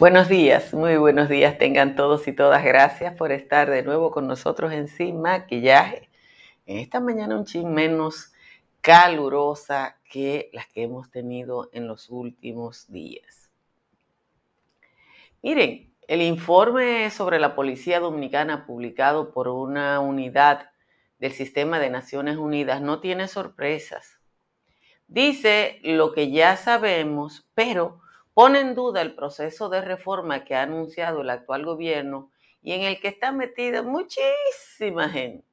Buenos días, muy buenos días tengan todos y todas. Gracias por estar de nuevo con nosotros en Sin Maquillaje. En esta mañana un chin menos calurosa que las que hemos tenido en los últimos días. Miren, el informe sobre la Policía Dominicana publicado por una unidad del Sistema de Naciones Unidas no tiene sorpresas. Dice lo que ya sabemos, pero pone en duda el proceso de reforma que ha anunciado el actual gobierno y en el que está metida muchísima gente.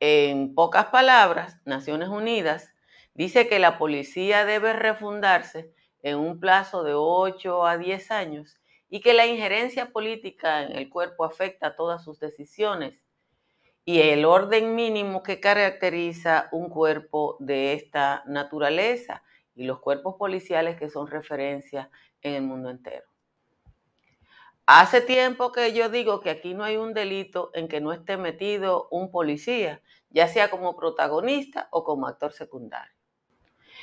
En pocas palabras, Naciones Unidas dice que la policía debe refundarse en un plazo de 8 a 10 años y que la injerencia política en el cuerpo afecta todas sus decisiones y el orden mínimo que caracteriza un cuerpo de esta naturaleza y los cuerpos policiales que son referencia en el mundo entero. Hace tiempo que yo digo que aquí no hay un delito en que no esté metido un policía, ya sea como protagonista o como actor secundario.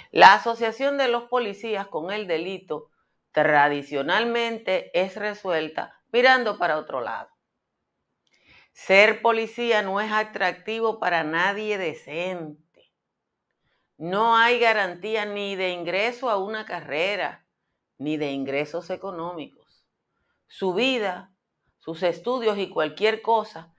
La asociación de los policías con el delito tradicionalmente es resuelta mirando para otro lado. Ser policía no es atractivo para nadie decente. No hay garantía ni de ingreso a una carrera, ni de ingresos económicos. Su vida, sus estudios y cualquier cosa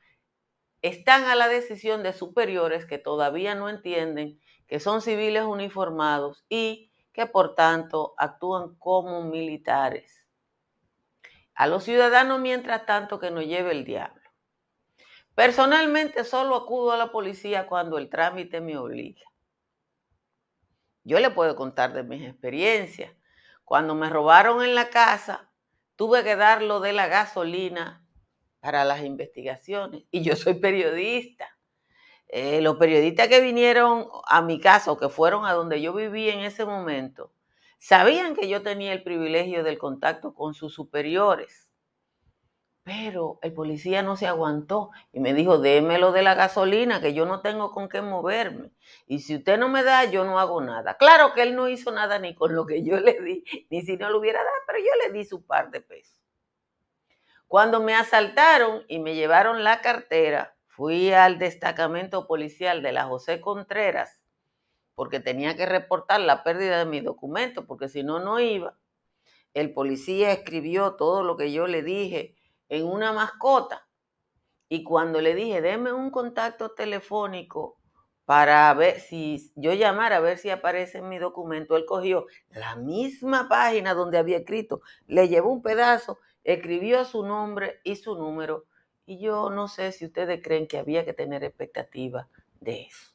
están a la decisión de superiores que todavía no entienden que son civiles uniformados y que por tanto actúan como militares. A los ciudadanos, mientras tanto, que nos lleve el diablo. Personalmente solo acudo a la policía cuando el trámite me obliga. Yo le puedo contar de mis experiencias. Cuando me robaron en la casa, tuve que dar lo de la gasolina para las investigaciones. Y yo soy periodista. Eh, los periodistas que vinieron a mi casa o que fueron a donde yo vivía en ese momento, sabían que yo tenía el privilegio del contacto con sus superiores. Pero el policía no se aguantó y me dijo, démelo de la gasolina, que yo no tengo con qué moverme. Y si usted no me da, yo no hago nada. Claro que él no hizo nada ni con lo que yo le di, ni si no lo hubiera dado, pero yo le di su par de pesos. Cuando me asaltaron y me llevaron la cartera, fui al destacamento policial de la José Contreras, porque tenía que reportar la pérdida de mi documento, porque si no, no iba. El policía escribió todo lo que yo le dije en una mascota. Y cuando le dije, deme un contacto telefónico para ver si yo llamara a ver si aparece en mi documento, él cogió la misma página donde había escrito, le llevó un pedazo, escribió su nombre y su número. Y yo no sé si ustedes creen que había que tener expectativa de eso.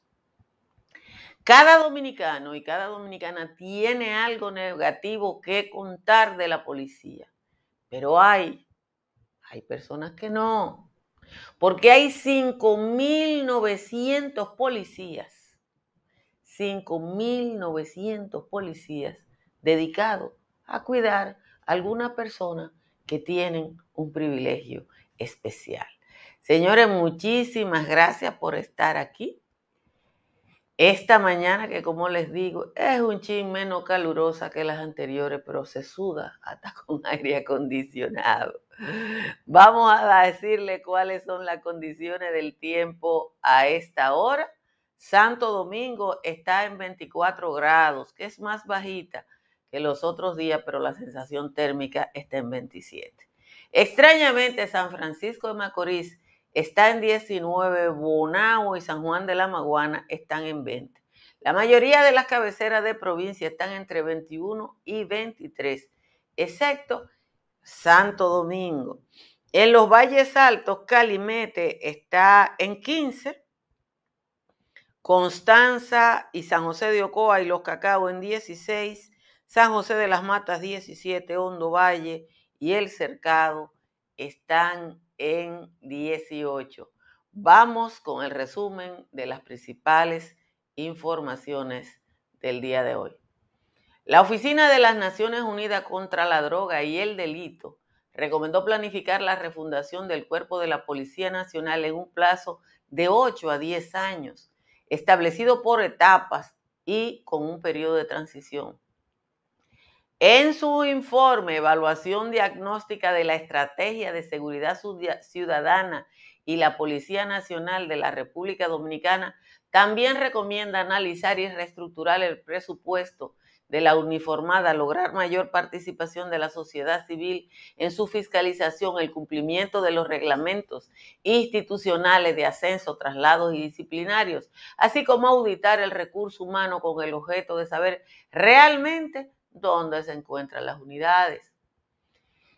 Cada dominicano y cada dominicana tiene algo negativo que contar de la policía, pero hay hay personas que no. Porque hay 5.900 policías, 5.900 policías dedicados a cuidar a alguna persona que tienen un privilegio especial. Señores, muchísimas gracias por estar aquí. Esta mañana, que como les digo, es un chin menos calurosa que las anteriores, pero se suda hasta con aire acondicionado. Vamos a decirle cuáles son las condiciones del tiempo a esta hora. Santo Domingo está en 24 grados, que es más bajita que los otros días, pero la sensación térmica está en 27. Extrañamente, San Francisco de Macorís está en 19, Bonao y San Juan de la Maguana están en 20. La mayoría de las cabeceras de provincia están entre 21 y 23, excepto Santo Domingo. En los valles altos, Calimete está en 15, Constanza y San José de Ocoa y Los Cacao en 16, San José de las Matas 17, Hondo Valle y El Cercado están en 18. Vamos con el resumen de las principales informaciones del día de hoy. La Oficina de las Naciones Unidas contra la Droga y el Delito recomendó planificar la refundación del cuerpo de la Policía Nacional en un plazo de 8 a 10 años, establecido por etapas y con un periodo de transición. En su informe, Evaluación Diagnóstica de la Estrategia de Seguridad Ciudadana y la Policía Nacional de la República Dominicana, también recomienda analizar y reestructurar el presupuesto de la uniformada, lograr mayor participación de la sociedad civil en su fiscalización, el cumplimiento de los reglamentos institucionales de ascenso, traslados y disciplinarios, así como auditar el recurso humano con el objeto de saber realmente dónde se encuentran las unidades.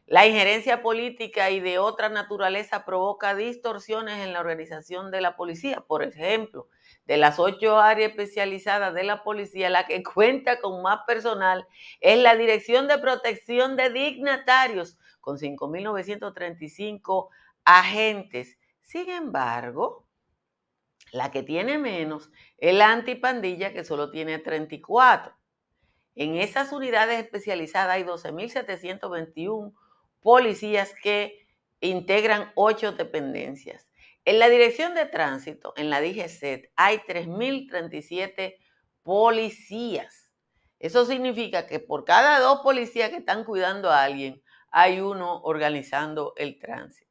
La injerencia política y de otra naturaleza provoca distorsiones en la organización de la policía. Por ejemplo, de las ocho áreas especializadas de la policía, la que cuenta con más personal es la Dirección de Protección de Dignatarios, con 5.935 agentes. Sin embargo, la que tiene menos es la antipandilla, que solo tiene 34. En esas unidades especializadas hay 12.721 policías que integran ocho dependencias. En la dirección de tránsito, en la DGCET, hay 3.037 policías. Eso significa que por cada dos policías que están cuidando a alguien, hay uno organizando el tránsito.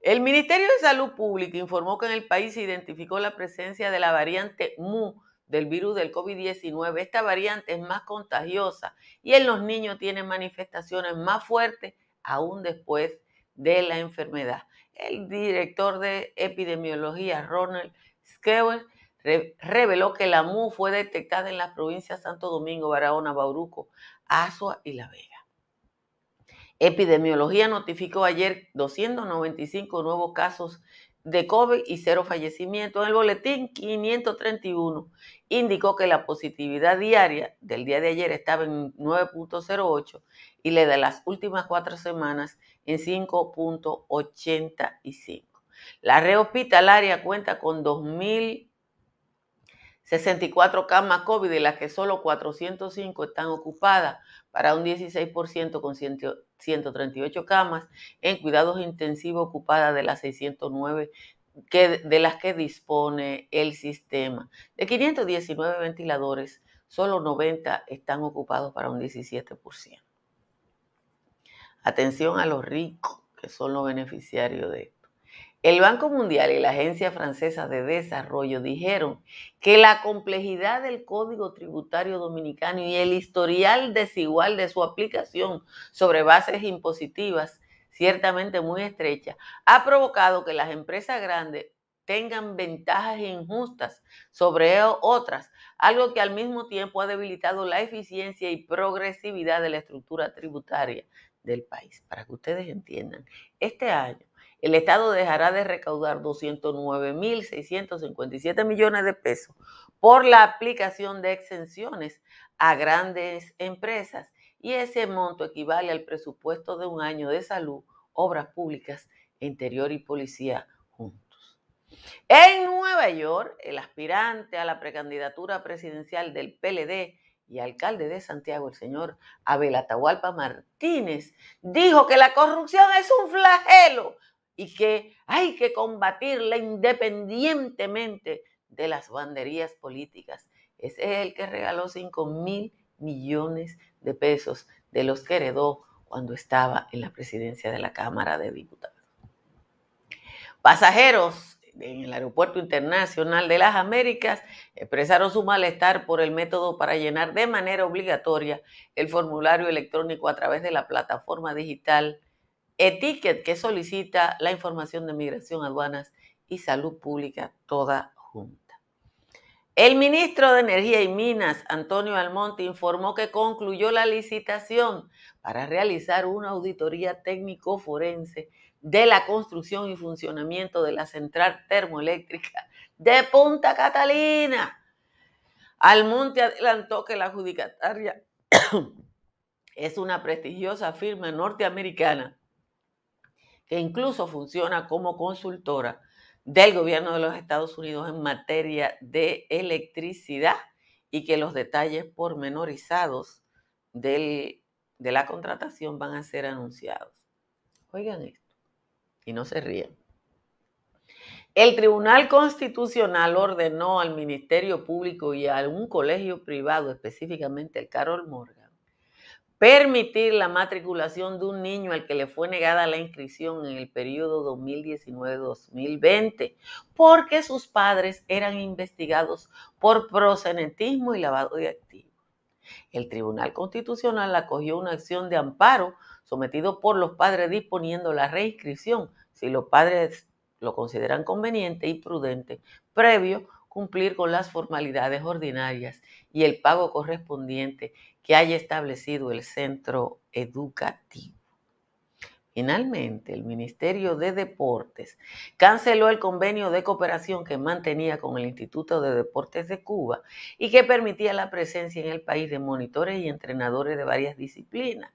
El Ministerio de Salud Pública informó que en el país se identificó la presencia de la variante MU del virus del COVID-19. Esta variante es más contagiosa y en los niños tiene manifestaciones más fuertes aún después de la enfermedad. El director de epidemiología, Ronald Skewer, reveló que la MU fue detectada en las provincias Santo Domingo, Barahona, Bauruco, Azua y La Vega. Epidemiología notificó ayer 295 nuevos casos de COVID y cero fallecimientos. En el boletín 531 indicó que la positividad diaria del día de ayer estaba en 9.08 y la de las últimas cuatro semanas en 5.85. La red hospitalaria cuenta con 2.064 camas COVID, de las que solo 405 están ocupadas para un 16% con 138 camas en cuidados intensivos ocupadas de las 609 que, de las que dispone el sistema. De 519 ventiladores, solo 90 están ocupados para un 17%. Atención a los ricos, que son los beneficiarios de esto. El Banco Mundial y la Agencia Francesa de Desarrollo dijeron que la complejidad del Código Tributario Dominicano y el historial desigual de su aplicación sobre bases impositivas ciertamente muy estrecha, ha provocado que las empresas grandes tengan ventajas injustas sobre otras, algo que al mismo tiempo ha debilitado la eficiencia y progresividad de la estructura tributaria del país. Para que ustedes entiendan, este año el Estado dejará de recaudar 209.657 millones de pesos por la aplicación de exenciones a grandes empresas y ese monto equivale al presupuesto de un año de salud, obras públicas, interior y policía juntos. En Nueva York, el aspirante a la precandidatura presidencial del PLD, y alcalde de Santiago, el señor Abel Atahualpa Martínez, dijo que la corrupción es un flagelo y que hay que combatirla independientemente de las banderías políticas. Es el que regaló 5 mil millones de pesos de los que heredó cuando estaba en la presidencia de la Cámara de Diputados. Pasajeros en el Aeropuerto Internacional de las Américas expresaron su malestar por el método para llenar de manera obligatoria el formulario electrónico a través de la plataforma digital Etiquet que solicita la información de migración, aduanas y salud pública toda junta. El ministro de Energía y Minas, Antonio Almonte, informó que concluyó la licitación para realizar una auditoría técnico forense de la construcción y funcionamiento de la central termoeléctrica de Punta Catalina. Almonte adelantó que la adjudicataria es una prestigiosa firma norteamericana que incluso funciona como consultora del gobierno de los Estados Unidos en materia de electricidad y que los detalles pormenorizados del, de la contratación van a ser anunciados. Oigan esto y no se ríen. El Tribunal Constitucional ordenó al Ministerio Público y a un colegio privado, específicamente el Carol Morgan, permitir la matriculación de un niño al que le fue negada la inscripción en el periodo 2019-2020 porque sus padres eran investigados por prosenetismo y lavado de activos. El Tribunal Constitucional acogió una acción de amparo sometido por los padres disponiendo la reinscripción si los padres lo consideran conveniente y prudente previo cumplir con las formalidades ordinarias y el pago correspondiente que haya establecido el centro educativo. Finalmente, el Ministerio de Deportes canceló el convenio de cooperación que mantenía con el Instituto de Deportes de Cuba y que permitía la presencia en el país de monitores y entrenadores de varias disciplinas.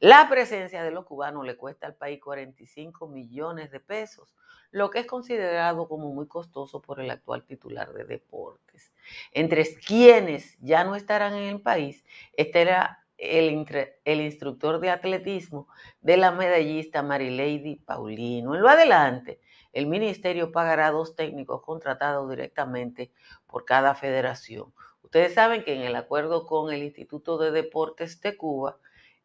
La presencia de los cubanos le cuesta al país 45 millones de pesos, lo que es considerado como muy costoso por el actual titular de deportes. Entre quienes ya no estarán en el país estará el, el instructor de atletismo de la medallista Marilady Paulino. En lo adelante, el ministerio pagará dos técnicos contratados directamente por cada federación. Ustedes saben que en el acuerdo con el Instituto de Deportes de Cuba,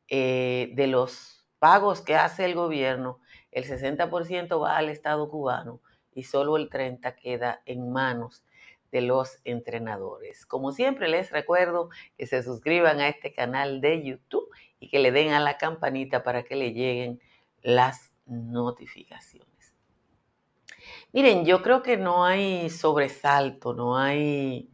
eh, de los pagos que hace el gobierno, el 60% va al Estado cubano y solo el 30% queda en manos de los entrenadores. Como siempre les recuerdo que se suscriban a este canal de YouTube y que le den a la campanita para que le lleguen las notificaciones. Miren, yo creo que no hay sobresalto, no hay,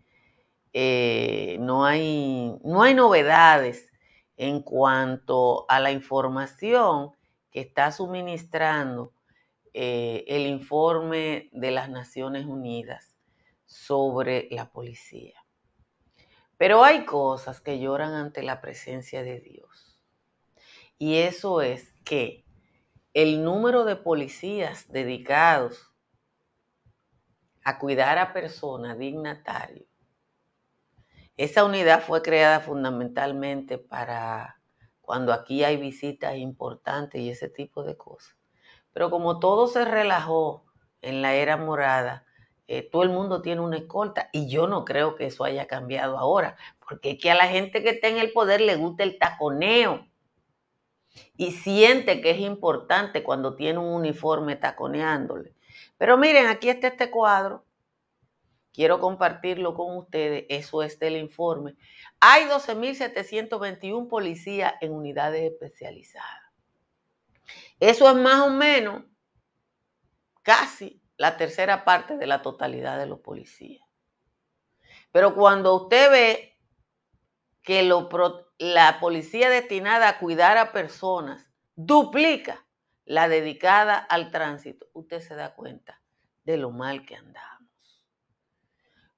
eh, no hay, no hay novedades en cuanto a la información que está suministrando eh, el informe de las Naciones Unidas sobre la policía. Pero hay cosas que lloran ante la presencia de Dios. Y eso es que el número de policías dedicados a cuidar a personas dignatarios, esa unidad fue creada fundamentalmente para cuando aquí hay visitas importantes y ese tipo de cosas. Pero como todo se relajó en la era morada, eh, todo el mundo tiene una escolta y yo no creo que eso haya cambiado ahora, porque es que a la gente que está en el poder le gusta el taconeo y siente que es importante cuando tiene un uniforme taconeándole. Pero miren, aquí está este cuadro quiero compartirlo con ustedes, eso es del informe. Hay 12.721 policías en unidades especializadas. Eso es más o menos casi la tercera parte de la totalidad de los policías. Pero cuando usted ve que la policía destinada a cuidar a personas duplica la dedicada al tránsito, usted se da cuenta de lo mal que andamos.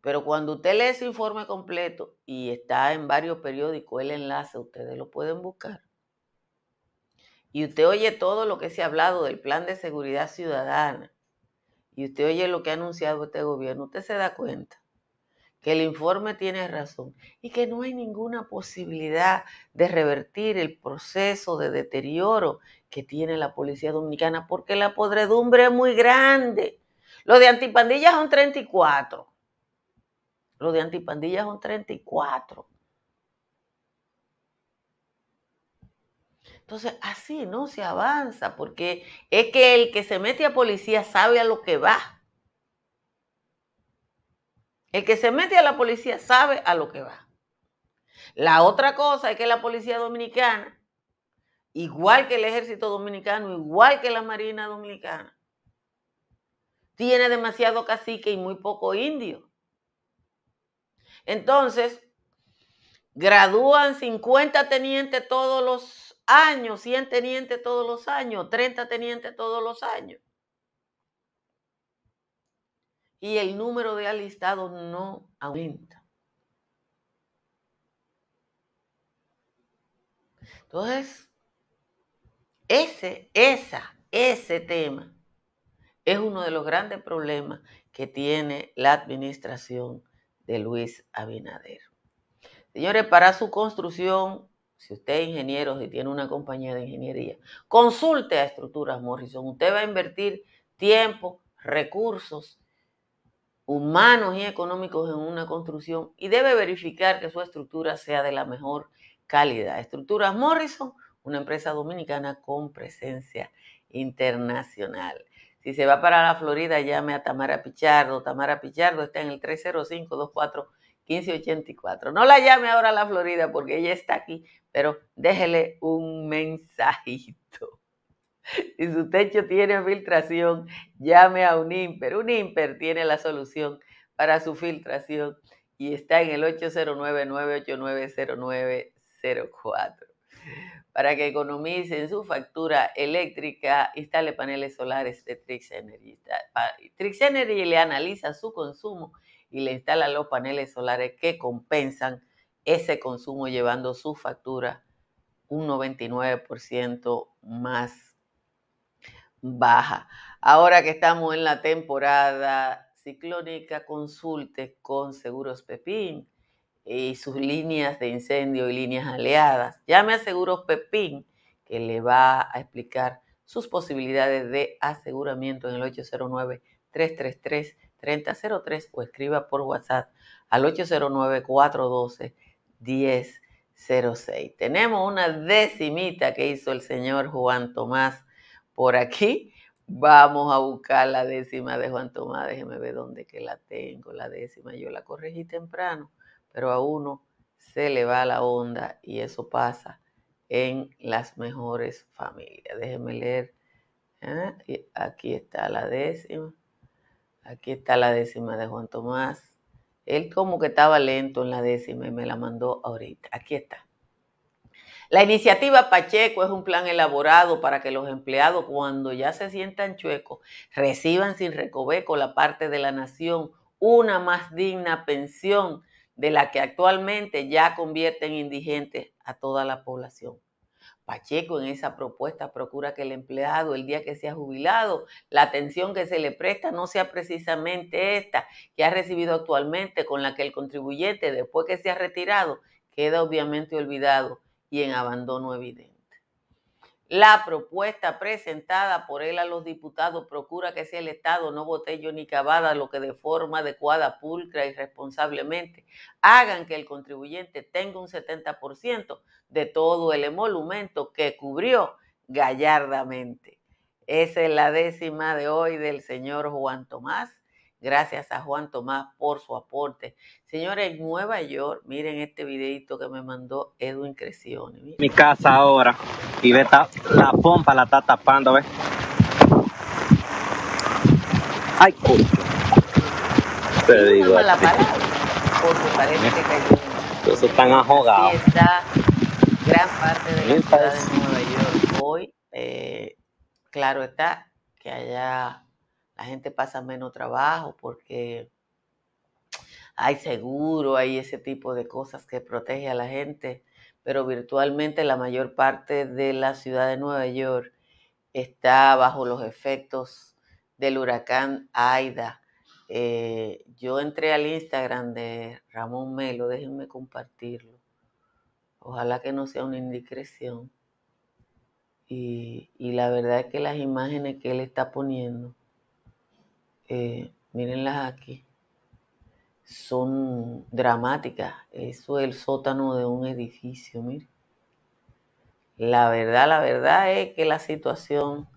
Pero cuando usted lee ese informe completo y está en varios periódicos el enlace, ustedes lo pueden buscar. Y usted oye todo lo que se ha hablado del plan de seguridad ciudadana. Y usted oye lo que ha anunciado este gobierno. Usted se da cuenta que el informe tiene razón y que no hay ninguna posibilidad de revertir el proceso de deterioro que tiene la policía dominicana porque la podredumbre es muy grande. Lo de antipandillas son 34. Lo de antipandillas son 34. Entonces, así no se avanza, porque es que el que se mete a policía sabe a lo que va. El que se mete a la policía sabe a lo que va. La otra cosa es que la policía dominicana, igual que el ejército dominicano, igual que la marina dominicana, tiene demasiado cacique y muy poco indio. Entonces, gradúan 50 tenientes todos los años, 100 tenientes todos los años, 30 tenientes todos los años. Y el número de alistados no aumenta. Entonces, ese, esa, ese tema es uno de los grandes problemas que tiene la administración de Luis Abinader. Señores, para su construcción, si usted es ingeniero, si tiene una compañía de ingeniería, consulte a Estructuras Morrison. Usted va a invertir tiempo, recursos humanos y económicos en una construcción y debe verificar que su estructura sea de la mejor calidad. Estructuras Morrison, una empresa dominicana con presencia internacional. Si se va para la Florida, llame a Tamara Pichardo. Tamara Pichardo está en el 305-24-1584. No la llame ahora a la Florida porque ella está aquí, pero déjele un mensajito. Si su techo tiene filtración, llame a un IMPER. Un IMPER tiene la solución para su filtración y está en el 809-989-0904. Para que economice en su factura eléctrica, instale paneles solares de Trix Energy. Trix Energy le analiza su consumo y le instala los paneles solares que compensan ese consumo llevando su factura un 99% más baja. Ahora que estamos en la temporada ciclónica, consulte con Seguros Pepín y sus líneas de incendio y líneas aliadas. Llame a Seguros Pepín, que le va a explicar sus posibilidades de aseguramiento en el 809-333-3003 o escriba por WhatsApp al 809-412-1006. Tenemos una decimita que hizo el señor Juan Tomás por aquí. Vamos a buscar la décima de Juan Tomás. Déjeme ver dónde que la tengo, la décima. Yo la corregí temprano pero a uno se le va la onda y eso pasa en las mejores familias. Déjenme leer. ¿eh? Aquí está la décima. Aquí está la décima de Juan Tomás. Él como que estaba lento en la décima y me la mandó ahorita. Aquí está. La iniciativa Pacheco es un plan elaborado para que los empleados cuando ya se sientan chuecos reciban sin recoveco la parte de la nación una más digna pensión de la que actualmente ya convierte en indigentes a toda la población. Pacheco en esa propuesta procura que el empleado, el día que sea jubilado, la atención que se le presta no sea precisamente esta que ha recibido actualmente, con la que el contribuyente, después que se ha retirado, queda obviamente olvidado y en abandono evidente. La propuesta presentada por él a los diputados procura que sea el Estado, no botello ni cavada, lo que de forma adecuada, pulcra y responsablemente hagan que el contribuyente tenga un 70% de todo el emolumento que cubrió gallardamente. Esa es la décima de hoy del señor Juan Tomás. Gracias a Juan Tomás por su aporte. Señores, en Nueva York, miren este videito que me mandó Edwin Crecione. Mi casa ahora y ve la pompa la está tapando, ¿ves? Ay, coño. Te digo. la palabra, porque parece que cayó. Eso están ahogados. Así está gran parte de la ciudad de Nueva York hoy. Eh, claro está que allá la gente pasa menos trabajo porque hay seguro, hay ese tipo de cosas que protege a la gente, pero virtualmente la mayor parte de la ciudad de Nueva York está bajo los efectos del huracán Aida. Eh, yo entré al Instagram de Ramón Melo, déjenme compartirlo. Ojalá que no sea una indiscreción. Y, y la verdad es que las imágenes que él está poniendo eh, mírenlas aquí, son dramáticas. Eso es el sótano de un edificio, miren. La verdad, la verdad es que la situación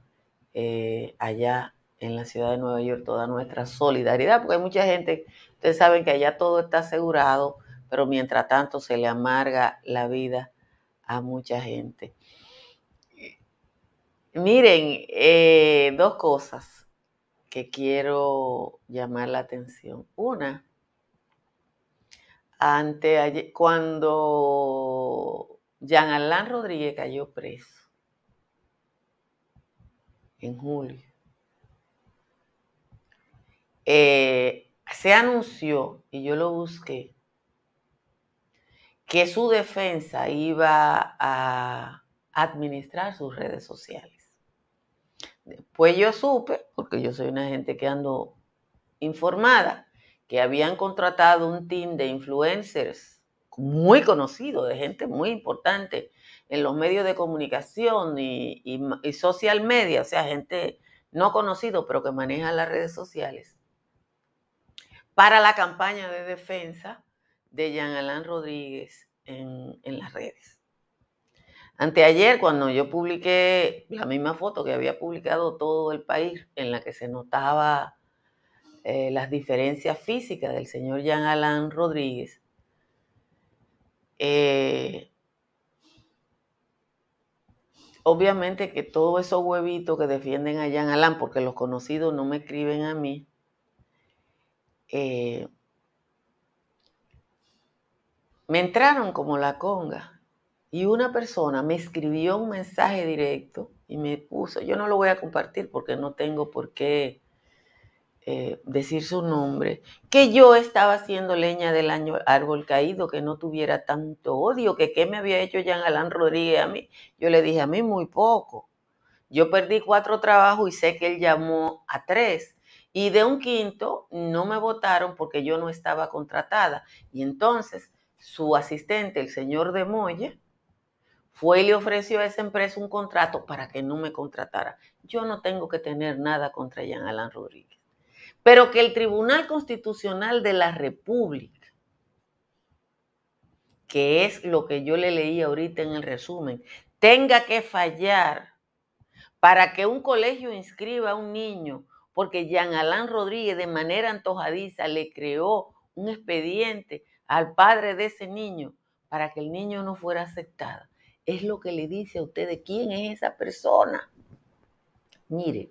eh, allá en la ciudad de Nueva York, toda nuestra solidaridad, porque hay mucha gente, ustedes saben que allá todo está asegurado, pero mientras tanto se le amarga la vida a mucha gente. Miren, eh, dos cosas que quiero llamar la atención. Una, ante cuando Jean Alain Rodríguez cayó preso en julio, eh, se anunció, y yo lo busqué, que su defensa iba a administrar sus redes sociales. Después yo supe, porque yo soy una gente que ando informada, que habían contratado un team de influencers muy conocido, de gente muy importante en los medios de comunicación y, social media, o sea, gente no conocido, pero que maneja las redes sociales, para la campaña de defensa de Jean Alain Rodríguez en las redes. Anteayer, cuando yo publiqué la misma foto que había publicado todo el país, en la que se notaba eh, las diferencias físicas del señor Jean Alain Rodríguez, eh, obviamente que todos esos huevitos que defienden a Jean Alain, porque los conocidos no me escriben a mí, eh, me entraron como la conga y una persona me escribió un mensaje directo y me puso, yo no lo voy a compartir porque no tengo por qué eh, decir su nombre, que yo estaba haciendo leña del año árbol caído, que no tuviera tanto odio, que qué me había hecho Jean Alain Rodríguez a mí. Yo le dije, a mí muy poco. Yo perdí cuatro trabajos y sé que él llamó a tres. Y de un quinto no me votaron porque yo no estaba contratada. Y entonces su asistente, el señor de Moya, fue y le ofreció a esa empresa un contrato para que no me contratara. Yo no tengo que tener nada contra Jean Alain Rodríguez pero que el Tribunal Constitucional de la República, que es lo que yo le leí ahorita en el resumen, tenga que fallar para que un colegio inscriba a un niño, porque Jean Alain Rodríguez de manera antojadiza le creó un expediente al padre de ese niño para que el niño no fuera aceptado. Es lo que le dice a ustedes quién es esa persona. Mire,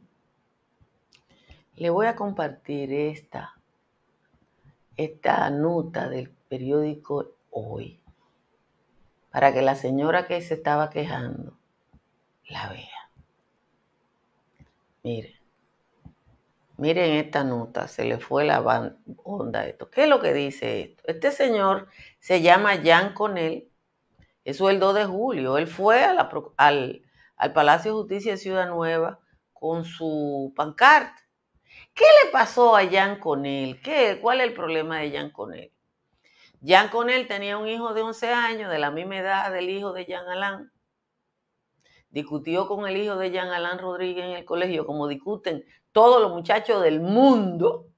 le voy a compartir esta, esta nota del periódico Hoy, para que la señora que se estaba quejando la vea. Miren, miren esta nota, se le fue la onda esto. ¿Qué es lo que dice esto? Este señor se llama Jan Conel, eso es el 2 de julio. Él fue al, al Palacio de Justicia de Ciudad Nueva con su pancarta ¿Qué le pasó a Jan Conel? ¿Qué, ¿Cuál es el problema de Jan Conel? Jan Conel tenía un hijo de 11 años, de la misma edad del hijo de Jean Alain. Discutió con el hijo de Jean Alain Rodríguez en el colegio, como discuten todos los muchachos del mundo.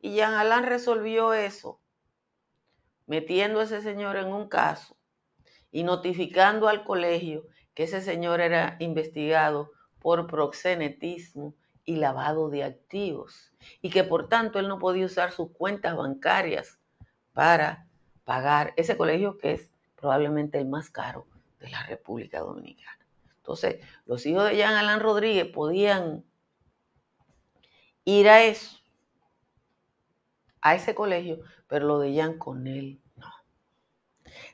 Y Jean Alain resolvió eso, metiendo a ese señor en un caso y notificando al colegio que ese señor era investigado por proxenetismo y lavado de activos y que por tanto él no podía usar sus cuentas bancarias para pagar ese colegio que es probablemente el más caro de la República Dominicana. Entonces, los hijos de Jean Alain Rodríguez podían ir a eso, a ese colegio, pero lo de Jean con él.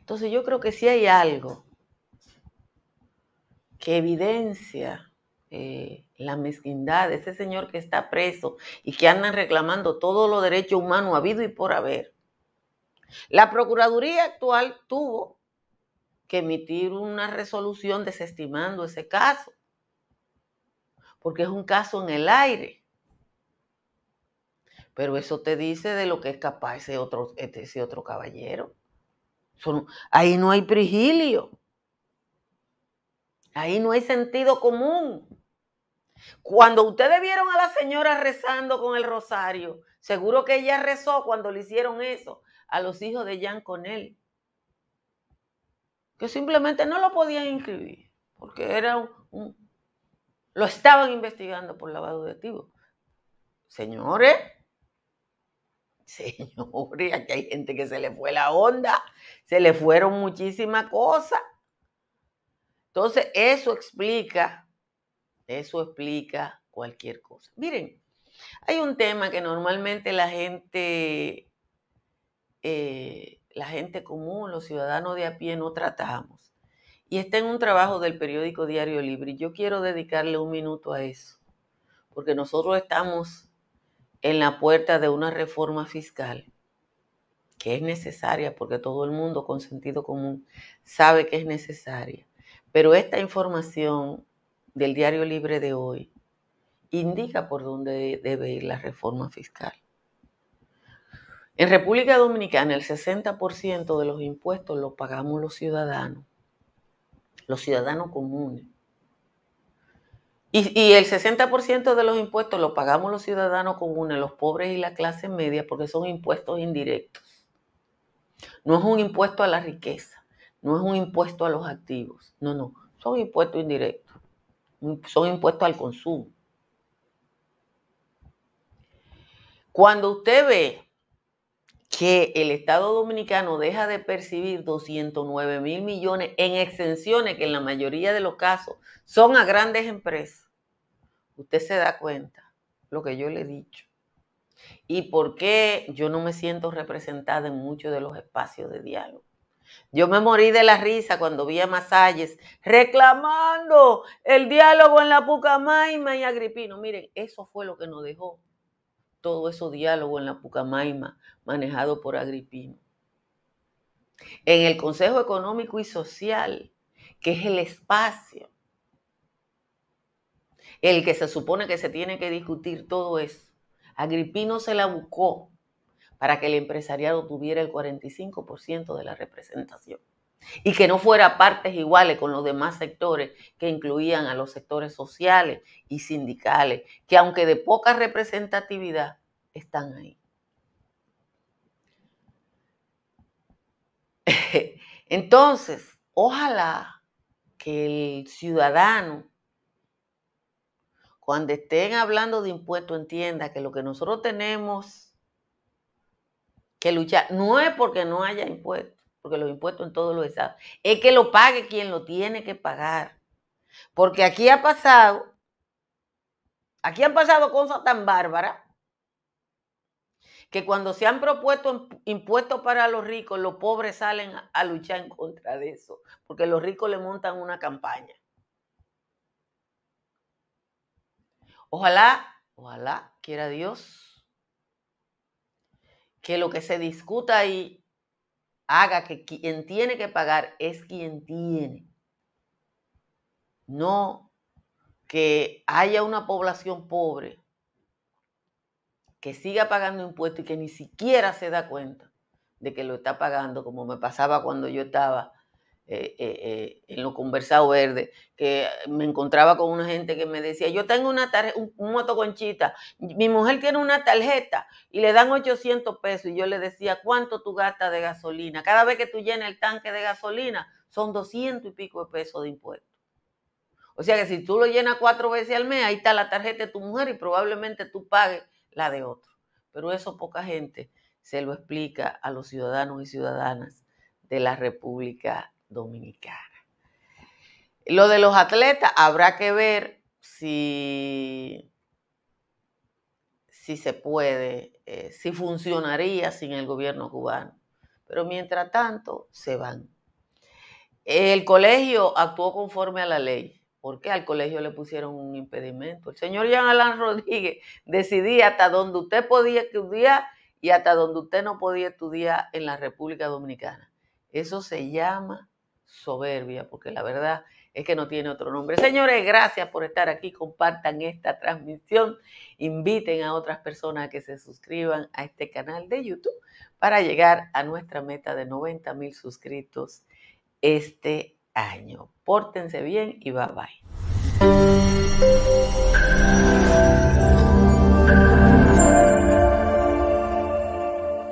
Entonces, yo creo que si hay algo que evidencia eh, la mezquindad de ese señor que está preso y que andan reclamando todos los derechos humanos habido y por haber. La Procuraduría actual tuvo que emitir una resolución desestimando ese caso, porque es un caso en el aire. Pero eso te dice de lo que es capaz ese otro, ese otro caballero. Ahí no hay prigilio. Ahí no hay sentido común. Cuando ustedes vieron a la señora rezando con el rosario, seguro que ella rezó cuando le hicieron eso a los hijos de Jean Conel. Que simplemente no lo podían inscribir, porque era un, lo estaban investigando por lavado de activos. Señores, señores, aquí hay gente que se le fue la onda, se le fueron muchísimas cosas. Entonces, eso explica, eso explica cualquier cosa. Miren, hay un tema que normalmente la gente, eh, la gente común, los ciudadanos de a pie no tratamos. Y está en un trabajo del periódico Diario Libre. Y yo quiero dedicarle un minuto a eso, porque nosotros estamos en la puerta de una reforma fiscal que es necesaria porque todo el mundo con sentido común sabe que es necesaria. Pero esta información del Diario Libre de hoy indica por dónde debe ir la reforma fiscal. En República Dominicana el 60% de los impuestos los pagamos los ciudadanos, los ciudadanos comunes. Y, el 60% de los impuestos los pagamos los ciudadanos comunes, los pobres y la clase media, porque son impuestos indirectos. No es un impuesto a la riqueza, no es un impuesto a los activos, no, no, son impuestos indirectos, son impuestos al consumo. Cuando usted ve que el Estado Dominicano deja de percibir 209 mil millones en exenciones que en la mayoría de los casos son a grandes empresas, usted se da cuenta lo que yo le he dicho. Y por qué yo no me siento representada en muchos de los espacios de diálogo. Yo me morí de la risa cuando vi a Masalles reclamando el diálogo en la Pucamaima y Agripino. Miren, eso fue lo que nos dejó todo ese diálogo en la Pucamaima manejado por Agripino. En el Consejo Económico y Social, que es el espacio, el que se supone que se tiene que discutir todo eso, Agripino se la buscó para que el empresariado tuviera el 45% de la representación y que no fuera partes iguales con los demás sectores que incluían a los sectores sociales y sindicales, que aunque de poca representatividad, están ahí. Entonces, ojalá que el ciudadano, cuando estén hablando de impuestos, entienda que lo que nosotros tenemos que luchar no es porque no haya impuestos porque los impuestos en todos los estados, es que lo pague quien lo tiene que pagar. Porque aquí ha pasado, aquí han pasado cosas tan bárbaras que cuando se han propuesto impuestos para los ricos, los pobres salen a luchar en contra de eso, porque los ricos le montan una campaña. Ojalá, ojalá, quiera Dios, que lo que se discuta ahí haga que quien tiene que pagar es quien tiene. No que haya una población pobre que siga pagando impuestos y que ni siquiera se da cuenta de que lo está pagando, como me pasaba cuando yo estaba eh, eh, en lo conversado verde, que me encontraba con una gente que me decía, yo tengo una tarjeta, un, un motoconchita, mi mujer tiene una tarjeta y le dan 800 pesos y yo le decía, ¿cuánto tú gastas de gasolina? Cada vez que tú llenas el tanque de gasolina son 200 y pico de pesos de impuestos. O sea que si tú lo llenas cuatro veces al mes, ahí está la tarjeta de tu mujer y probablemente tú pagues la de otro. Pero eso poca gente se lo explica a los ciudadanos y ciudadanas de la República Dominicana. Lo de los atletas, habrá que ver si, si se puede, eh, si funcionaría sin el gobierno cubano. Pero mientras tanto, se van. El colegio actuó conforme a la ley. ¿Por qué al colegio le pusieron un impedimento? El señor Jean Alain Rodríguez decidía hasta donde usted podía estudiar y hasta donde usted no podía estudiar en la República Dominicana. Eso se llama soberbia, porque la verdad es que no tiene otro nombre. Señores, gracias por estar aquí. Compartan esta transmisión. Inviten a otras personas a que se suscriban a este canal de YouTube para llegar a nuestra meta de 90 mil suscritos este año. Pórtense bien y bye bye.